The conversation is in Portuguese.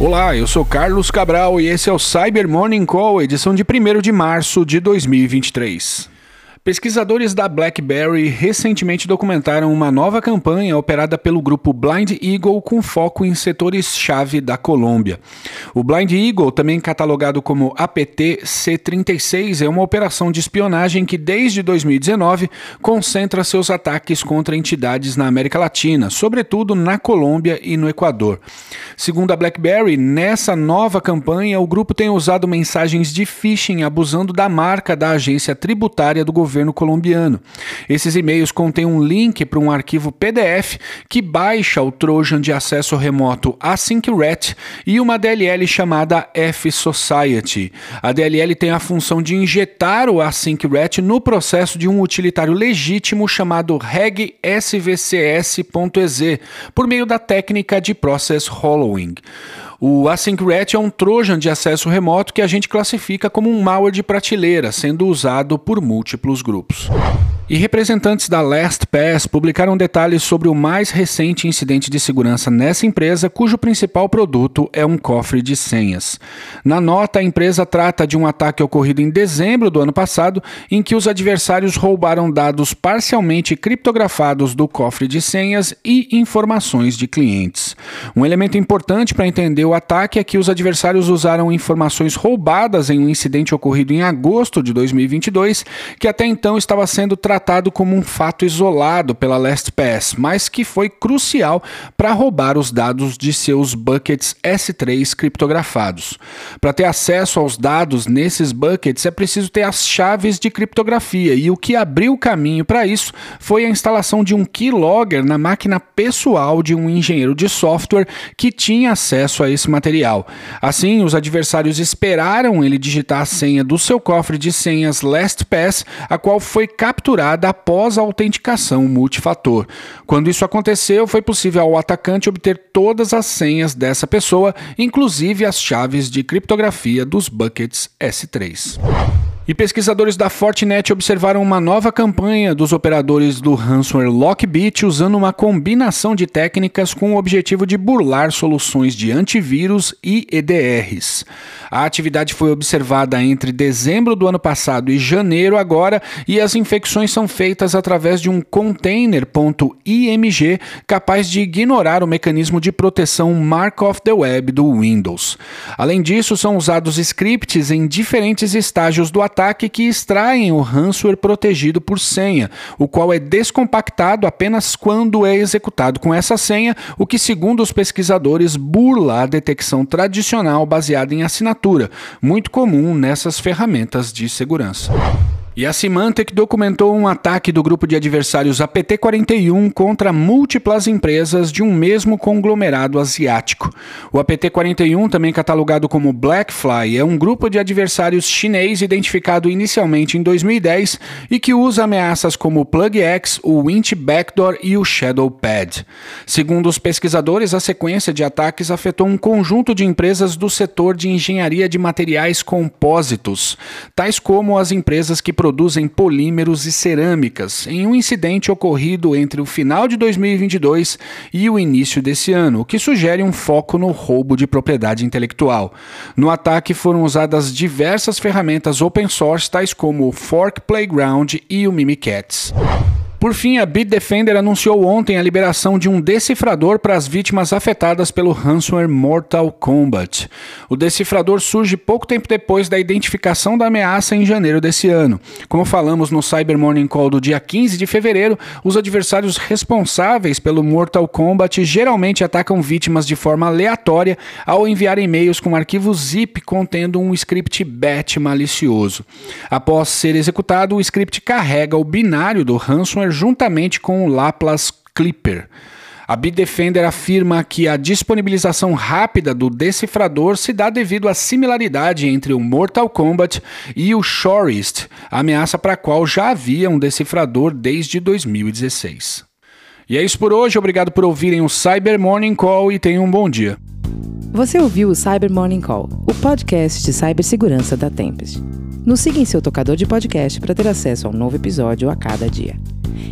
Olá, eu sou Carlos Cabral e esse é o Cyber Morning Call, edição de 1 de março de 2023. Pesquisadores da BlackBerry recentemente documentaram uma nova campanha operada pelo grupo Blind Eagle com foco em setores-chave da Colômbia. O Blind Eagle, também catalogado como APT-C36, é uma operação de espionagem que, desde 2019, concentra seus ataques contra entidades na América Latina, sobretudo na Colômbia e no Equador. Segundo a BlackBerry, nessa nova campanha, o grupo tem usado mensagens de phishing abusando da marca da agência tributária do governo governo colombiano. Esses e-mails contêm um link para um arquivo PDF que baixa o Trojan de acesso remoto AsyncRet e uma DLL chamada F-Society. A DLL tem a função de injetar o AsyncRet no processo de um utilitário legítimo chamado regsvcs.exe por meio da técnica de Process Hollowing. O AsyncRet é um trojan de acesso remoto que a gente classifica como um malware de prateleira, sendo usado por múltiplos grupos. E representantes da LastPass publicaram detalhes sobre o mais recente incidente de segurança nessa empresa, cujo principal produto é um cofre de senhas. Na nota, a empresa trata de um ataque ocorrido em dezembro do ano passado, em que os adversários roubaram dados parcialmente criptografados do cofre de senhas e informações de clientes. Um elemento importante para entender o ataque é que os adversários usaram informações roubadas em um incidente ocorrido em agosto de 2022, que até então estava sendo tratado como um fato isolado pela LastPass, mas que foi crucial para roubar os dados de seus buckets S3 criptografados. Para ter acesso aos dados nesses buckets é preciso ter as chaves de criptografia, e o que abriu o caminho para isso foi a instalação de um keylogger na máquina pessoal de um engenheiro de software que tinha acesso a esse material. Assim, os adversários esperaram ele digitar a senha do seu cofre de senhas LastPass, a qual foi capturada após a autenticação multifator. Quando isso aconteceu, foi possível ao atacante obter todas as senhas dessa pessoa, inclusive as chaves de criptografia dos buckets S3. E pesquisadores da Fortinet observaram uma nova campanha dos operadores do ransomware Lockbit usando uma combinação de técnicas com o objetivo de burlar soluções de antivírus e EDRs. A atividade foi observada entre dezembro do ano passado e janeiro agora, e as infecções são feitas através de um container.img capaz de ignorar o mecanismo de proteção Mark of the Web do Windows. Além disso, são usados scripts em diferentes estágios do ataque ataque que extraem o ransomware protegido por senha, o qual é descompactado apenas quando é executado com essa senha, o que, segundo os pesquisadores, burla a detecção tradicional baseada em assinatura, muito comum nessas ferramentas de segurança. E a Symantec documentou um ataque do grupo de adversários APT-41 contra múltiplas empresas de um mesmo conglomerado asiático. O APT-41, também catalogado como Blackfly, é um grupo de adversários chinês identificado inicialmente em 2010 e que usa ameaças como o PlugX, o Winch Backdoor e o Shadowpad. Segundo os pesquisadores, a sequência de ataques afetou um conjunto de empresas do setor de engenharia de materiais compósitos, tais como as empresas que produzem produzem polímeros e cerâmicas, em um incidente ocorrido entre o final de 2022 e o início desse ano, o que sugere um foco no roubo de propriedade intelectual. No ataque foram usadas diversas ferramentas open source, tais como o Fork Playground e o Mimikatz. Por fim, a Bitdefender anunciou ontem a liberação de um decifrador para as vítimas afetadas pelo ransomware Mortal Kombat. O decifrador surge pouco tempo depois da identificação da ameaça em janeiro desse ano. Como falamos no Cyber Morning Call do dia 15 de fevereiro, os adversários responsáveis pelo Mortal Kombat geralmente atacam vítimas de forma aleatória ao enviar e-mails com arquivo zip contendo um script BAT malicioso. Após ser executado, o script carrega o binário do ransomware juntamente com o Laplace Clipper. A Bitdefender afirma que a disponibilização rápida do decifrador se dá devido à similaridade entre o Mortal Kombat e o Shorist, ameaça para a qual já havia um decifrador desde 2016. E é isso por hoje, obrigado por ouvirem o Cyber Morning Call e tenham um bom dia. Você ouviu o Cyber Morning Call, o podcast de cibersegurança da Tempest. Nos siga em seu tocador de podcast para ter acesso a um novo episódio a cada dia.